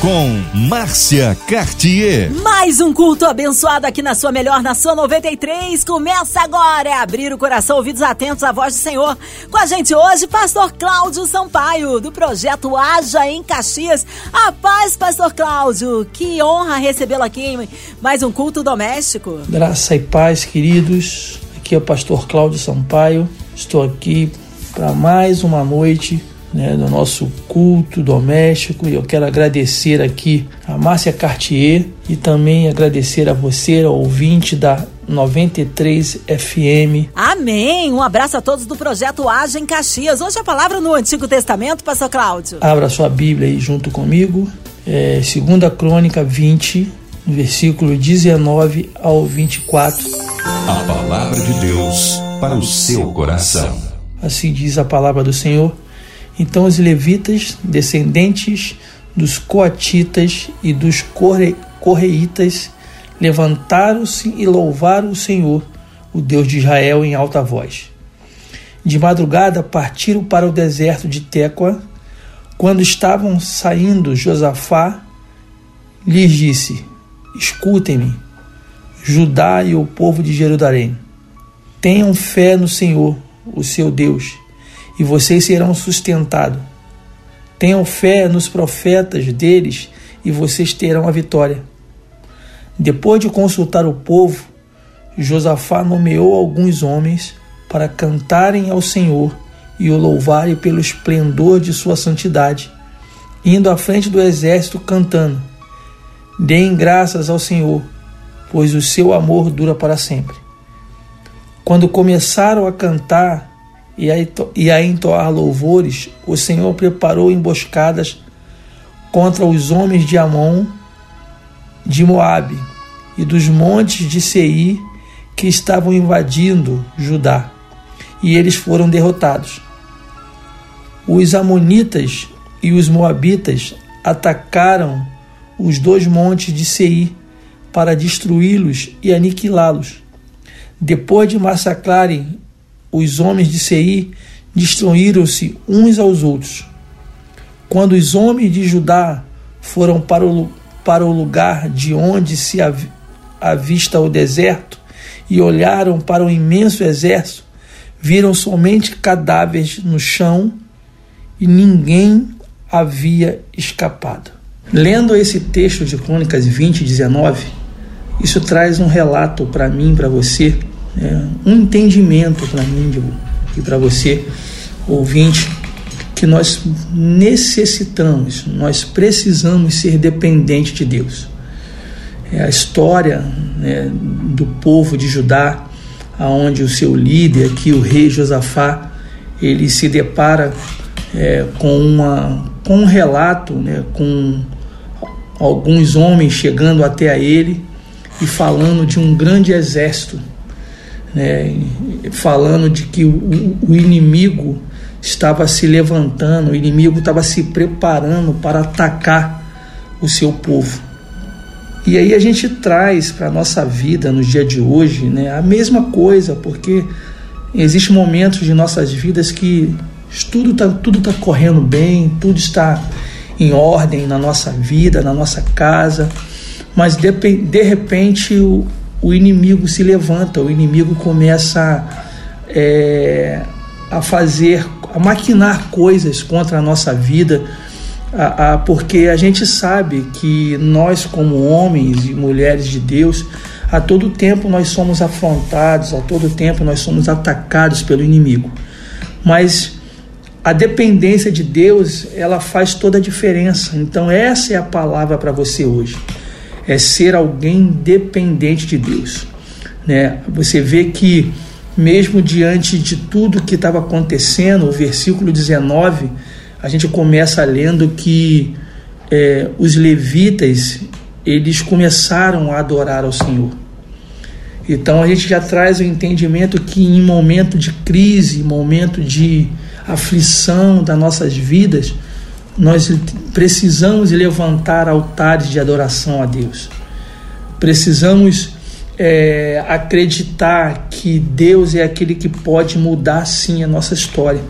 com Márcia Cartier. Mais um culto abençoado aqui na sua melhor, na sua 93. Começa agora, é abrir o coração, ouvidos atentos à voz do Senhor. Com a gente hoje, pastor Cláudio Sampaio, do projeto Haja em Caxias. A paz, pastor Cláudio. Que honra recebê-lo aqui em mais um culto doméstico. Graça e paz, queridos. Aqui é o pastor Cláudio Sampaio. Estou aqui para mais uma noite né, do nosso culto doméstico. E eu quero agradecer aqui a Márcia Cartier e também agradecer a você, ao ouvinte da 93 FM. Amém! Um abraço a todos do projeto Age em Caxias. Hoje a palavra no Antigo Testamento, pastor Cláudio. Abra sua Bíblia aí junto comigo. É, segunda Crônica 20, versículo 19 ao 24. A palavra de Deus para o seu coração. Assim diz a palavra do Senhor. Então os levitas, descendentes dos coatitas e dos corre, correitas, levantaram-se e louvaram o Senhor, o Deus de Israel, em alta voz. De madrugada partiram para o deserto de Tecoa. Quando estavam saindo, Josafá lhes disse: Escutem-me, Judá e o povo de Jerusalém. Tenham fé no Senhor, o seu Deus e vocês serão sustentados. Tenham fé nos profetas deles e vocês terão a vitória. Depois de consultar o povo, Josafá nomeou alguns homens para cantarem ao Senhor e o louvarem pelo esplendor de sua santidade, indo à frente do exército cantando: Deem graças ao Senhor, pois o seu amor dura para sempre. Quando começaram a cantar, e a entoar louvores, o Senhor preparou emboscadas contra os homens de Amon, de Moabe e dos montes de Seir que estavam invadindo Judá, e eles foram derrotados. Os amonitas e os moabitas atacaram os dois montes de Seir para destruí-los e aniquilá-los. Depois de massacrarem os homens de Seir destruíram-se uns aos outros. Quando os homens de Judá foram para o, para o lugar de onde se avista o deserto e olharam para o imenso exército, viram somente cadáveres no chão e ninguém havia escapado. Lendo esse texto de Crônicas 20, 19, isso traz um relato para mim, para você, é, um entendimento para mim e para você, ouvinte, que nós necessitamos, nós precisamos ser dependentes de Deus. É a história né, do povo de Judá, aonde o seu líder, aqui o rei Josafá, ele se depara é, com, uma, com um relato, né, com alguns homens chegando até a ele e falando de um grande exército né, falando de que o, o inimigo estava se levantando, o inimigo estava se preparando para atacar o seu povo. E aí a gente traz para a nossa vida no dia de hoje né, a mesma coisa, porque existem momentos de nossas vidas que tudo está tudo tá correndo bem, tudo está em ordem na nossa vida, na nossa casa, mas de, de repente o, o inimigo se levanta, o inimigo começa é, a fazer, a maquinar coisas contra a nossa vida, a, a, porque a gente sabe que nós, como homens e mulheres de Deus, a todo tempo nós somos afrontados, a todo tempo nós somos atacados pelo inimigo. Mas a dependência de Deus, ela faz toda a diferença. Então essa é a palavra para você hoje é ser alguém dependente de Deus. Né? Você vê que, mesmo diante de tudo que estava acontecendo, o versículo 19, a gente começa lendo que é, os levitas eles começaram a adorar ao Senhor. Então a gente já traz o entendimento que em momento de crise, momento de aflição das nossas vidas, nós precisamos levantar altares de adoração a Deus. Precisamos é, acreditar que Deus é aquele que pode mudar sim a nossa história.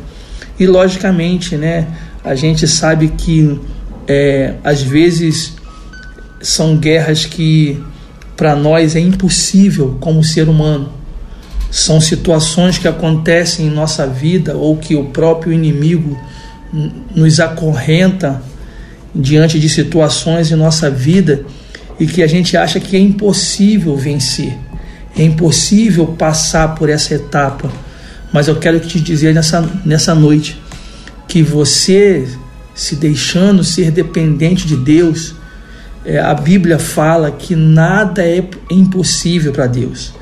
E logicamente, né, a gente sabe que é, às vezes são guerras que para nós é impossível como ser humano. São situações que acontecem em nossa vida ou que o próprio inimigo nos acorrenta diante de situações em nossa vida e que a gente acha que é impossível vencer, é impossível passar por essa etapa. Mas eu quero te dizer nessa, nessa noite que você, se deixando ser dependente de Deus, é, a Bíblia fala que nada é impossível para Deus,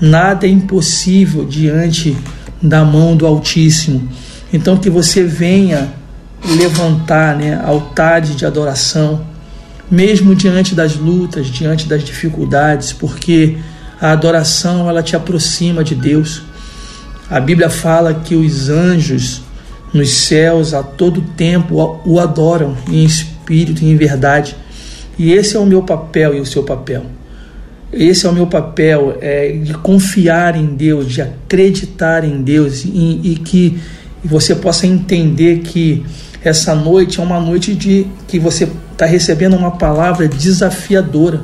nada é impossível diante da mão do Altíssimo. Então, que você venha levantar né, altares de adoração mesmo diante das lutas, diante das dificuldades, porque a adoração ela te aproxima de Deus. A Bíblia fala que os anjos nos céus a todo tempo o adoram em espírito e em verdade. E esse é o meu papel e o seu papel. Esse é o meu papel, é, de confiar em Deus, de acreditar em Deus e, e que você possa entender que essa noite é uma noite de que você está recebendo uma palavra desafiadora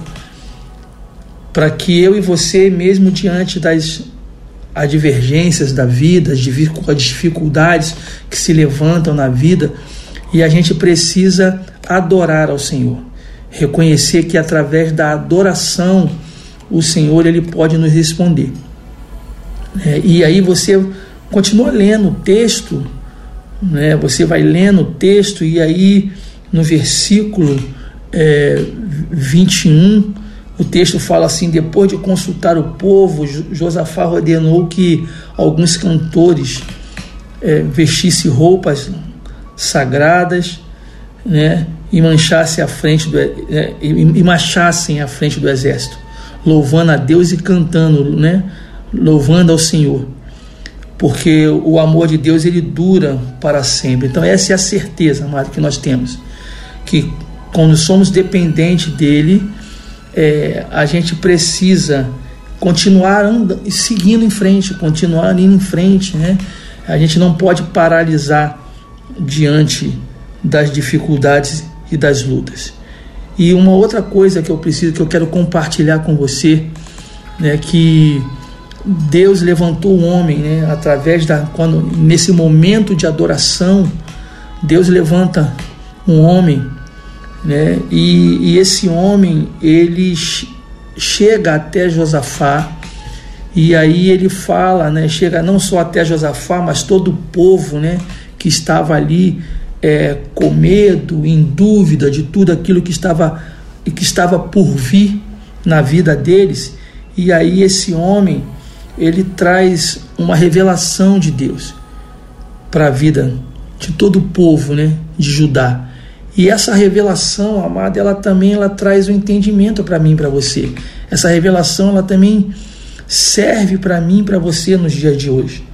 para que eu e você, mesmo diante das advergências da vida, as dificuldades que se levantam na vida, e a gente precisa adorar ao Senhor, reconhecer que através da adoração o Senhor ele pode nos responder. É, e aí você continua lendo o texto, né? Você vai lendo o texto e aí no versículo é, 21, o texto fala assim: depois de consultar o povo, Josafá ordenou que alguns cantores é, vestissem roupas sagradas, né, e manchassem a frente do é, e à frente do exército, louvando a Deus e cantando, né, louvando ao Senhor porque o amor de Deus ele dura para sempre. Então essa é a certeza, amado, que nós temos, que quando somos dependentes dele, é, a gente precisa continuar andando, seguindo em frente, continuar indo em frente, né? A gente não pode paralisar diante das dificuldades e das lutas. E uma outra coisa que eu preciso, que eu quero compartilhar com você, né, que Deus levantou o homem, né, através da quando nesse momento de adoração, Deus levanta um homem, né, e, e esse homem ele chega até Josafá e aí ele fala, né, chega não só até Josafá, mas todo o povo, né, que estava ali é, com medo, em dúvida de tudo aquilo que estava que estava por vir na vida deles. E aí esse homem ele traz uma revelação de Deus para a vida de todo o povo, né, de Judá. E essa revelação, amada, ela também ela traz o um entendimento para mim, para você. Essa revelação, ela também serve para mim, para você nos dias de hoje,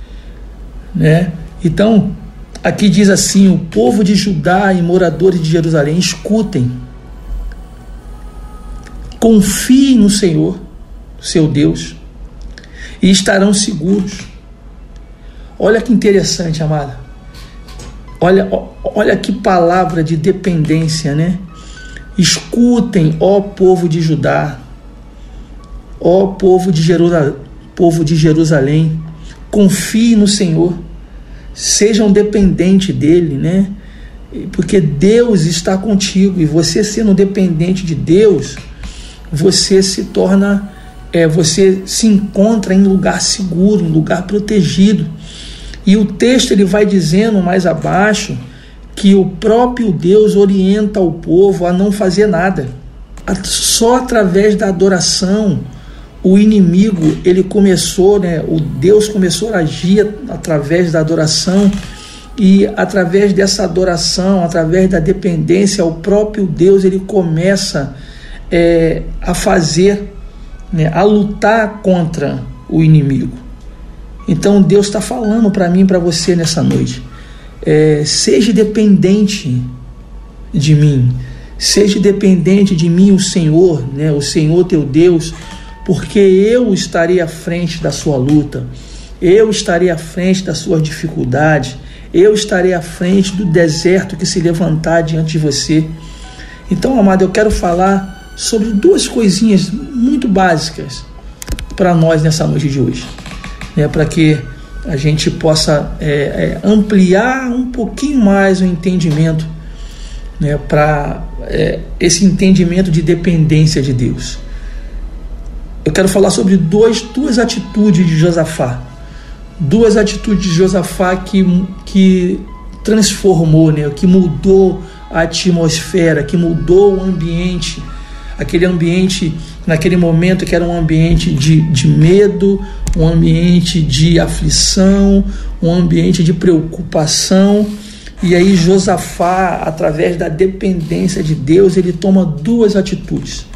né? Então, aqui diz assim: o povo de Judá e moradores de Jerusalém, escutem, confiem no Senhor, seu Deus, e estarão seguros. Olha que interessante, amada. Olha, olha que palavra de dependência, né? Escutem, ó povo de Judá, ó povo de, povo de Jerusalém, confie no Senhor, sejam dependentes dele, né? Porque Deus está contigo e você sendo dependente de Deus, você se torna é, você se encontra em lugar seguro, em lugar protegido. E o texto ele vai dizendo mais abaixo que o próprio Deus orienta o povo a não fazer nada. Só através da adoração o inimigo ele começou, né? O Deus começou a agir através da adoração e através dessa adoração, através da dependência, o próprio Deus ele começa é, a fazer né, a lutar contra o inimigo. Então Deus está falando para mim e para você nessa noite. É, seja dependente de mim, seja dependente de mim, o Senhor, né, o Senhor teu Deus, porque eu estarei à frente da sua luta, eu estarei à frente das suas dificuldades, eu estarei à frente do deserto que se levantar diante de você. Então, amado, eu quero falar sobre duas coisinhas muito básicas para nós nessa noite de hoje, né? para que a gente possa é, é, ampliar um pouquinho mais o entendimento, né? para é, esse entendimento de dependência de Deus. Eu quero falar sobre dois, duas atitudes de Josafá. Duas atitudes de Josafá que, que transformou, né? que mudou a atmosfera, que mudou o ambiente. Aquele ambiente, naquele momento, que era um ambiente de, de medo, um ambiente de aflição, um ambiente de preocupação. E aí Josafá, através da dependência de Deus, ele toma duas atitudes.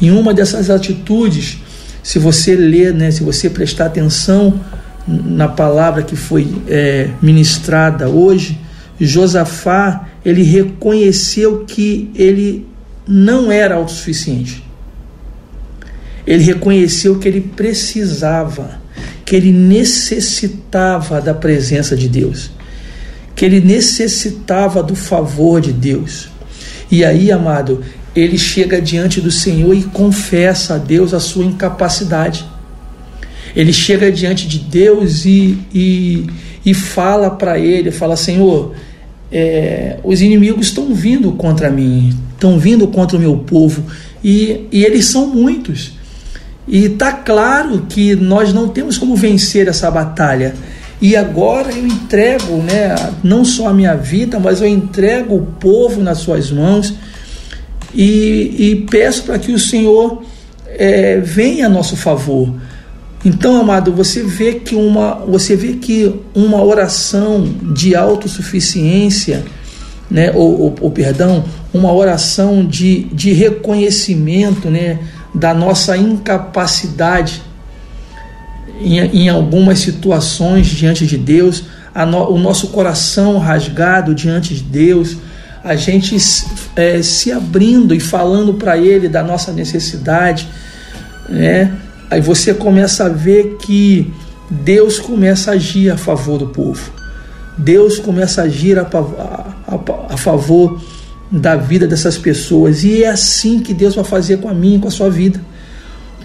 Em uma dessas atitudes, se você ler, né, se você prestar atenção na palavra que foi é, ministrada hoje, Josafá ele reconheceu que ele não era autossuficiente. Ele reconheceu que ele precisava, que ele necessitava da presença de Deus, que ele necessitava do favor de Deus. E aí, amado, ele chega diante do Senhor e confessa a Deus a sua incapacidade. Ele chega diante de Deus e, e, e fala para ele, fala, Senhor, é, os inimigos estão vindo contra mim, estão vindo contra o meu povo, e, e eles são muitos. E está claro que nós não temos como vencer essa batalha. E agora eu entrego, né, não só a minha vida, mas eu entrego o povo nas suas mãos e, e peço para que o Senhor é, venha a nosso favor. Então, amado, você vê que uma, você vê que uma oração de autossuficiência, né, ou, ou perdão, uma oração de, de reconhecimento, né, da nossa incapacidade em, em algumas situações diante de Deus, no, o nosso coração rasgado diante de Deus, a gente é, se abrindo e falando para Ele da nossa necessidade, né? Aí você começa a ver que Deus começa a agir a favor do povo. Deus começa a agir a, a, a, a favor da vida dessas pessoas. E é assim que Deus vai fazer com a minha e com a sua vida.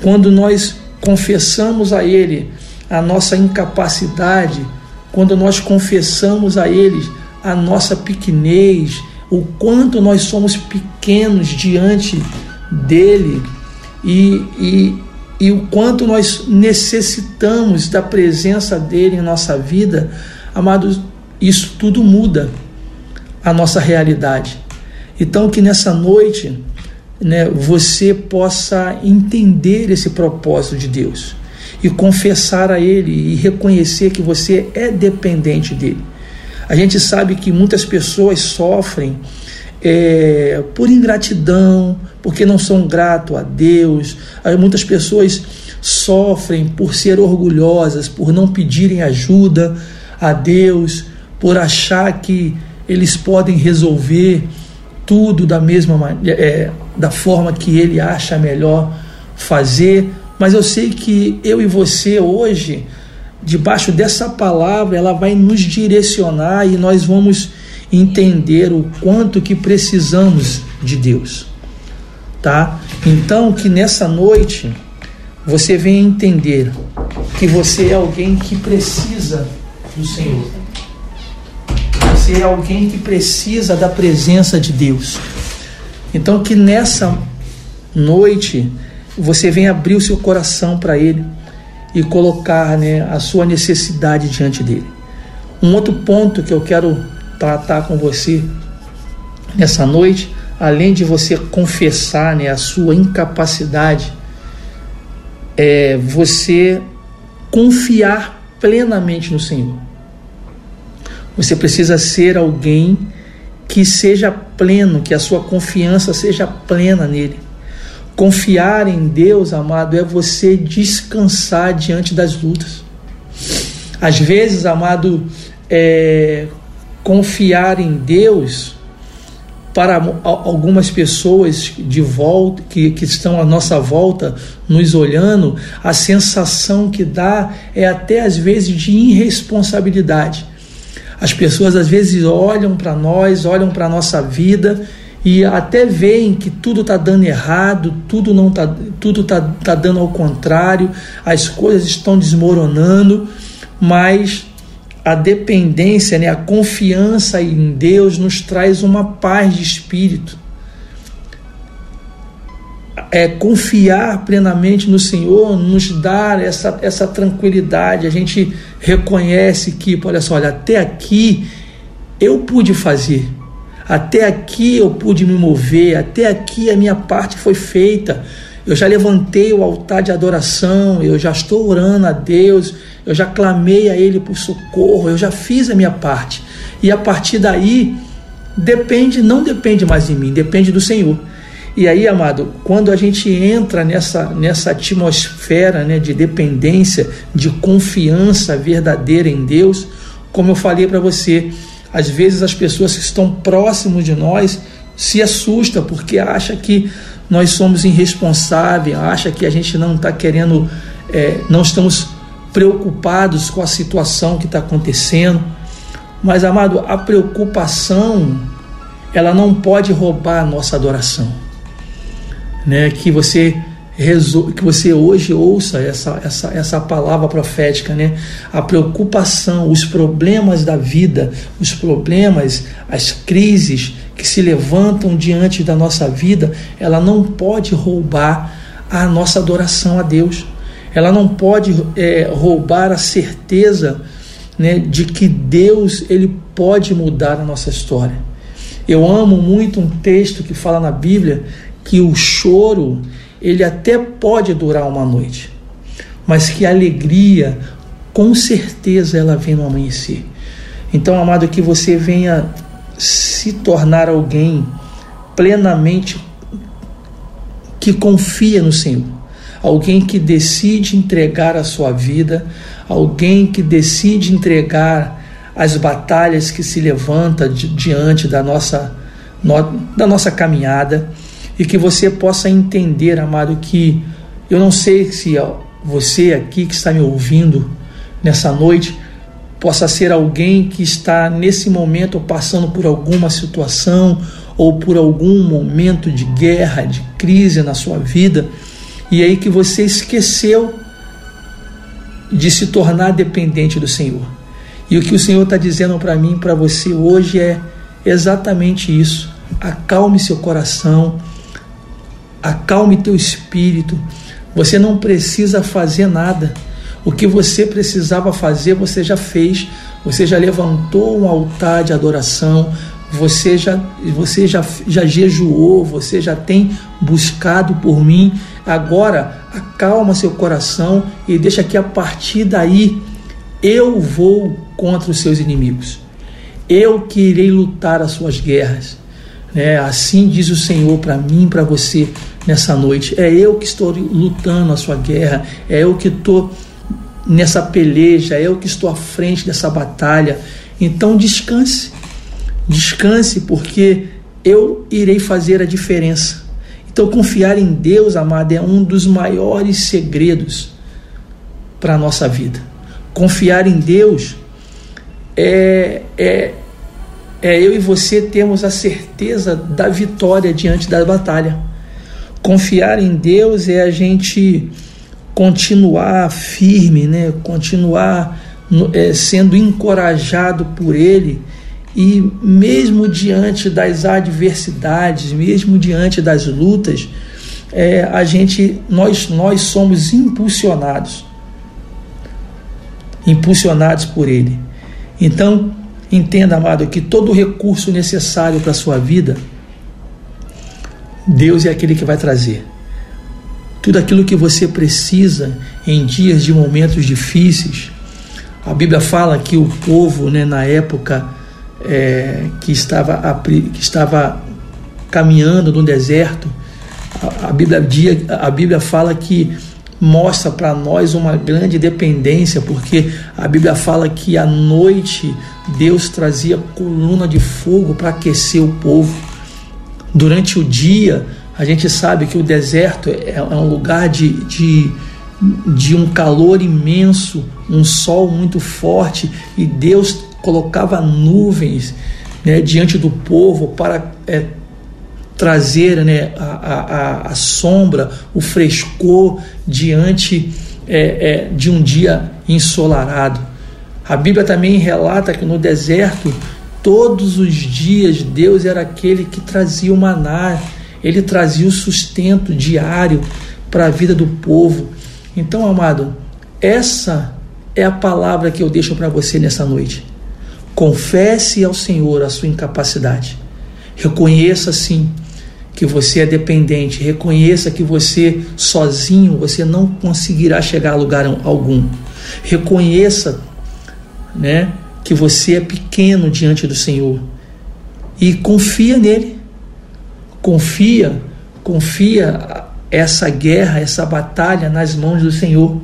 Quando nós confessamos a Ele a nossa incapacidade, quando nós confessamos a Ele a nossa pequenez, o quanto nós somos pequenos diante dele e, e, e o quanto nós necessitamos da presença dele em nossa vida, amados, isso tudo muda a nossa realidade. Então, que nessa noite né, você possa entender esse propósito de Deus e confessar a Ele e reconhecer que você é dependente dele. A gente sabe que muitas pessoas sofrem é, por ingratidão, porque não são grato a Deus. Muitas pessoas sofrem por ser orgulhosas, por não pedirem ajuda a Deus, por achar que eles podem resolver tudo da mesma é, da forma que ele acha melhor fazer. Mas eu sei que eu e você hoje debaixo dessa palavra, ela vai nos direcionar e nós vamos entender o quanto que precisamos de Deus. Tá? Então, que nessa noite você venha entender que você é alguém que precisa do Senhor. Você é alguém que precisa da presença de Deus. Então, que nessa noite você venha abrir o seu coração para Ele e colocar né, a sua necessidade diante dele. Um outro ponto que eu quero tratar com você nessa noite, além de você confessar né, a sua incapacidade, é você confiar plenamente no Senhor. Você precisa ser alguém que seja pleno, que a sua confiança seja plena nele. Confiar em Deus, amado, é você descansar diante das lutas. Às vezes, amado, é, confiar em Deus para algumas pessoas de volta que, que estão à nossa volta nos olhando, a sensação que dá é até às vezes de irresponsabilidade. As pessoas às vezes olham para nós, olham para a nossa vida e até veem que tudo está dando errado, tudo não tá, tudo tá, tá dando ao contrário, as coisas estão desmoronando, mas a dependência, né, a confiança em Deus nos traz uma paz de espírito. É, confiar plenamente no Senhor nos dá essa, essa tranquilidade. A gente reconhece que, olha só, olha, até aqui eu pude fazer, até aqui eu pude me mover, até aqui a minha parte foi feita. Eu já levantei o altar de adoração, eu já estou orando a Deus, eu já clamei a Ele por socorro, eu já fiz a minha parte. E a partir daí, depende, não depende mais de mim, depende do Senhor. E aí, amado, quando a gente entra nessa, nessa atmosfera né, de dependência, de confiança verdadeira em Deus, como eu falei para você, às vezes as pessoas que estão próximos de nós se assustam porque acha que nós somos irresponsáveis, acha que a gente não está querendo, é, não estamos preocupados com a situação que está acontecendo. Mas, amado, a preocupação ela não pode roubar a nossa adoração. Né? Que você que você hoje ouça essa, essa, essa palavra profética, né? A preocupação, os problemas da vida, os problemas, as crises que se levantam diante da nossa vida, ela não pode roubar a nossa adoração a Deus ela não pode é, roubar a certeza né, de que Deus ele pode mudar a nossa história. Eu amo muito um texto que fala na Bíblia que o choro ele até pode durar uma noite, mas que a alegria, com certeza, ela vem no amanhecer. Então, amado, que você venha se tornar alguém plenamente que confia no Senhor alguém que decide entregar a sua vida, alguém que decide entregar as batalhas que se levanta diante da nossa, da nossa caminhada e que você possa entender, amado, que eu não sei se você aqui que está me ouvindo nessa noite possa ser alguém que está nesse momento passando por alguma situação ou por algum momento de guerra, de crise na sua vida e aí que você esqueceu de se tornar dependente do Senhor. E o que o Senhor está dizendo para mim, para você hoje é exatamente isso. Acalme seu coração, acalme teu espírito. Você não precisa fazer nada. O que você precisava fazer, você já fez. Você já levantou um altar de adoração, você já, você já, já jejuou, você já tem buscado por mim. Agora, acalma seu coração e deixa que a partir daí eu vou contra os seus inimigos. Eu que irei lutar as suas guerras. É, assim diz o Senhor para mim, para você nessa noite. É eu que estou lutando a sua guerra. É eu que estou nessa peleja. É eu que estou à frente dessa batalha. Então descanse Descanse, porque eu irei fazer a diferença. Então, confiar em Deus, amado, é um dos maiores segredos para a nossa vida. Confiar em Deus é, é, é eu e você termos a certeza da vitória diante da batalha. Confiar em Deus é a gente continuar firme, né? continuar é, sendo encorajado por Ele e mesmo diante das adversidades, mesmo diante das lutas, é, a gente, nós, nós somos impulsionados, impulsionados por Ele. Então, entenda, amado, que todo recurso necessário para a sua vida, Deus é aquele que vai trazer. Tudo aquilo que você precisa em dias de momentos difíceis. A Bíblia fala que o povo, né, na época é, que, estava, que estava caminhando no deserto, a, Bíblia, a Bíblia fala que mostra para nós uma grande dependência, porque a Bíblia fala que à noite Deus trazia coluna de fogo para aquecer o povo. Durante o dia, a gente sabe que o deserto é, é um lugar de, de, de um calor imenso, um sol muito forte, e Deus colocava nuvens né, diante do povo para é, trazer né, a, a, a, sombra, o frescor diante é, é, de um dia ensolarado. A Bíblia também relata que no deserto, todos os dias, Deus era aquele que trazia o maná, ele trazia o sustento diário para a vida do povo. Então, amado, essa é a palavra que eu deixo para você nessa noite. Confesse ao Senhor a sua incapacidade. Reconheça sim que você é dependente, reconheça que você sozinho você não conseguirá chegar a lugar algum. Reconheça, né, que você é pequeno diante do Senhor e confia nele. Confia, confia essa guerra, essa batalha nas mãos do Senhor,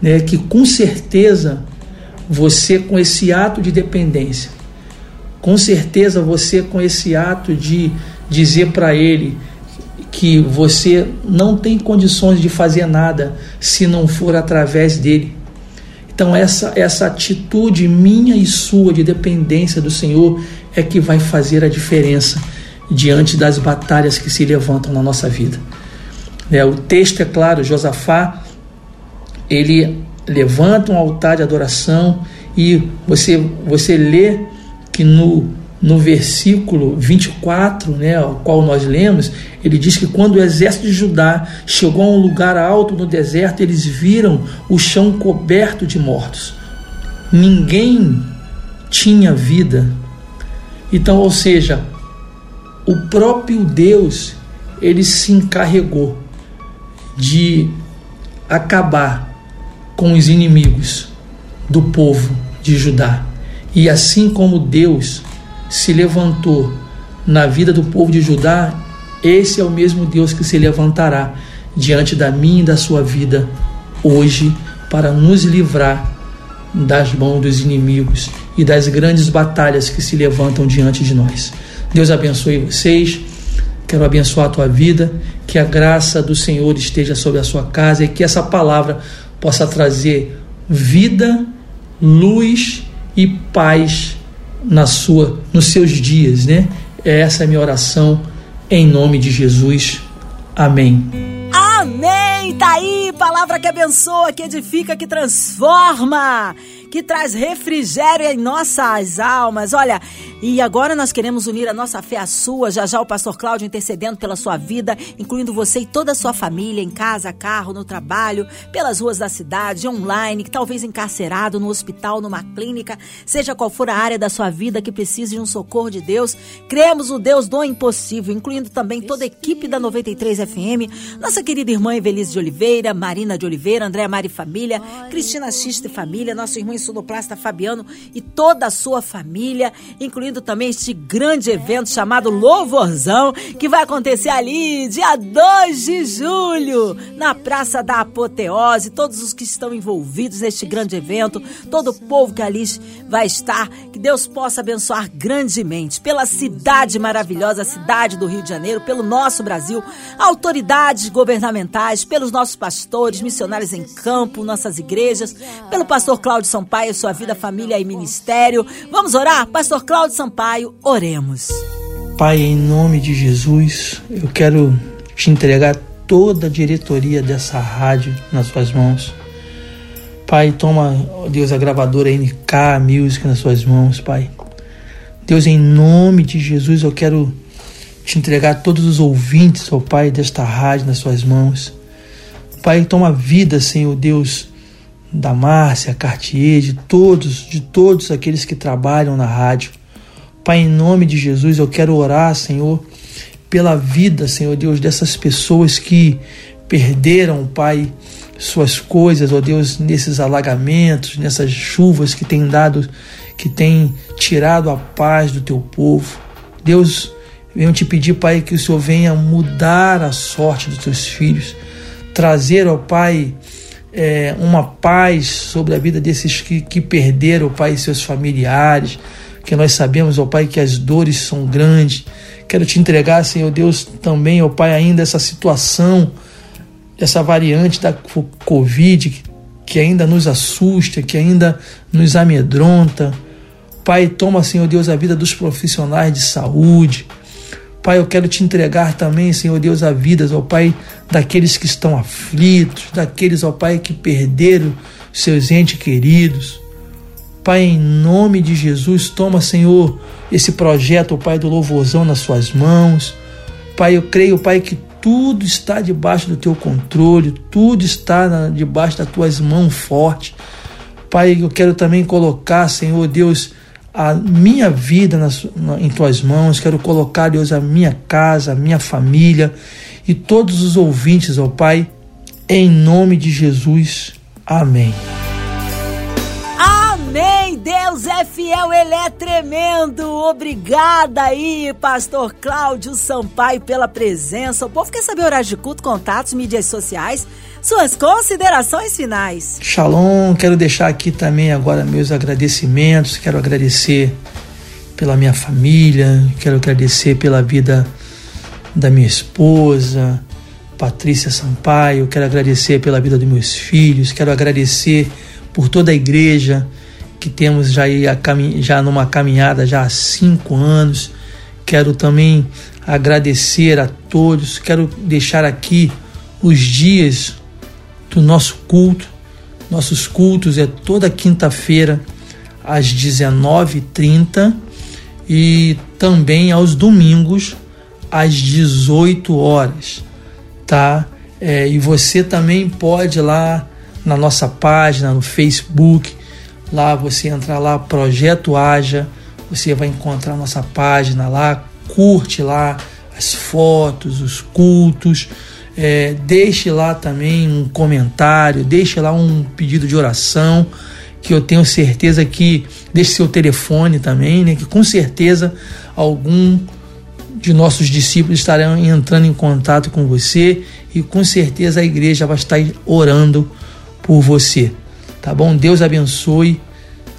né, que com certeza você com esse ato de dependência, com certeza você com esse ato de dizer para ele que você não tem condições de fazer nada se não for através dele. Então essa essa atitude minha e sua de dependência do Senhor é que vai fazer a diferença diante das batalhas que se levantam na nossa vida. É, o texto é claro, Josafá ele levanta um altar de adoração e você, você lê que no, no versículo 24, né, ao qual nós lemos, ele diz que quando o exército de Judá chegou a um lugar alto no deserto, eles viram o chão coberto de mortos. Ninguém tinha vida. Então, ou seja, o próprio Deus, ele se encarregou de acabar com os inimigos do povo de Judá. E assim como Deus se levantou na vida do povo de Judá, esse é o mesmo Deus que se levantará diante da minha e da sua vida hoje para nos livrar das mãos dos inimigos e das grandes batalhas que se levantam diante de nós. Deus abençoe vocês. Quero abençoar a tua vida, que a graça do Senhor esteja sobre a sua casa e que essa palavra possa trazer vida, luz e paz na sua, nos seus dias, né? Essa é a minha oração em nome de Jesus. Amém. Amém! Tá aí, palavra que abençoa, que edifica, que transforma que traz refrigério em nossas almas. Olha, e agora nós queremos unir a nossa fé à sua. Já já o pastor Cláudio intercedendo pela sua vida, incluindo você e toda a sua família, em casa, carro, no trabalho, pelas ruas da cidade, online, que talvez encarcerado no hospital, numa clínica, seja qual for a área da sua vida que precise de um socorro de Deus. Cremos o Deus do impossível, incluindo também toda a equipe da 93 FM, nossa querida irmã Evelise de Oliveira, Marina de Oliveira, Andréa Mari Família, Cristina Xista e Família, nosso irmão sonoplasta Fabiano e toda a sua família, incluindo também este grande evento chamado Louvorzão, que vai acontecer ali dia 2 de julho, na Praça da Apoteose. Todos os que estão envolvidos neste grande evento, todo o povo que ali vai estar, que Deus possa abençoar grandemente pela cidade maravilhosa, a cidade do Rio de Janeiro, pelo nosso Brasil, autoridades governamentais, pelos nossos pastores, missionários em campo, nossas igrejas, pelo pastor Cláudio São Sampaio, sua vida, família e ministério. Vamos orar? Pastor Cláudio Sampaio, oremos. Pai, em nome de Jesus, eu quero te entregar toda a diretoria dessa rádio nas suas mãos. Pai, toma, Deus, a gravadora NK Music nas suas mãos, Pai. Deus, em nome de Jesus, eu quero te entregar todos os ouvintes, ó Pai, desta rádio nas suas mãos. Pai, toma vida, Senhor Deus, da Márcia, Cartier, de todos, de todos aqueles que trabalham na rádio. Pai, em nome de Jesus, eu quero orar, Senhor, pela vida, Senhor Deus, dessas pessoas que perderam, Pai, suas coisas, ó Deus, nesses alagamentos, nessas chuvas que têm dado, que têm tirado a paz do teu povo. Deus, venho te pedir, Pai, que o Senhor venha mudar a sorte dos teus filhos, trazer, ó Pai, é, uma paz sobre a vida desses que, que perderam, Pai, seus familiares, porque nós sabemos, ó Pai, que as dores são grandes. Quero te entregar, Senhor Deus, também, ó Pai, ainda essa situação, essa variante da Covid, que ainda nos assusta, que ainda nos amedronta. Pai, toma, Senhor Deus, a vida dos profissionais de saúde. Pai, eu quero te entregar também, Senhor Deus, a vida, ó Pai, daqueles que estão aflitos, daqueles, ó Pai, que perderam seus entes queridos. Pai, em nome de Jesus, toma, Senhor, esse projeto, Pai, do louvorzão nas suas mãos. Pai, eu creio, Pai, que tudo está debaixo do teu controle, tudo está na, debaixo das tuas mãos fortes. Pai, eu quero também colocar, Senhor Deus, a minha vida nas, na, em tuas mãos, quero colocar, Deus, a minha casa, a minha família e todos os ouvintes, ó Pai, em nome de Jesus. Amém. Deus é fiel, Ele é tremendo. Obrigada aí, Pastor Cláudio Sampaio, pela presença. O povo quer saber horário de culto, contatos, mídias sociais, suas considerações finais. Shalom, quero deixar aqui também agora meus agradecimentos. Quero agradecer pela minha família, quero agradecer pela vida da minha esposa, Patrícia Sampaio, quero agradecer pela vida dos meus filhos, quero agradecer por toda a igreja que temos já, aí já numa caminhada já há cinco anos. Quero também agradecer a todos. Quero deixar aqui os dias do nosso culto. Nossos cultos é toda quinta-feira às 19h30 e também aos domingos às 18 horas, tá? É, e você também pode ir lá na nossa página no Facebook Lá você entra lá, Projeto Haja, você vai encontrar nossa página lá, curte lá as fotos, os cultos, é, deixe lá também um comentário, deixe lá um pedido de oração, que eu tenho certeza que deixe seu telefone também, né, que com certeza algum de nossos discípulos estarão entrando em contato com você e com certeza a igreja vai estar orando por você tá bom? Deus abençoe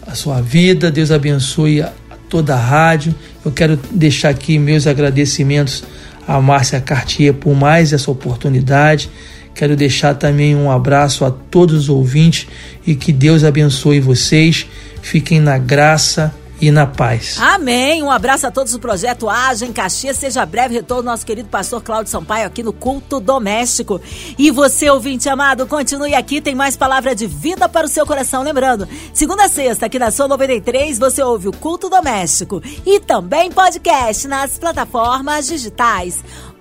a sua vida, Deus abençoe a toda a rádio. Eu quero deixar aqui meus agradecimentos a Márcia Cartier por mais essa oportunidade. Quero deixar também um abraço a todos os ouvintes e que Deus abençoe vocês. Fiquem na graça e na paz. Amém. Um abraço a todos do projeto Haja em Caxias. Seja breve retorno nosso querido pastor Cláudio Sampaio aqui no Culto Doméstico. E você, ouvinte amado, continue aqui, tem mais palavra de vida para o seu coração. Lembrando, segunda a sexta, aqui na Sua 93, você ouve o Culto Doméstico e também podcast nas plataformas digitais.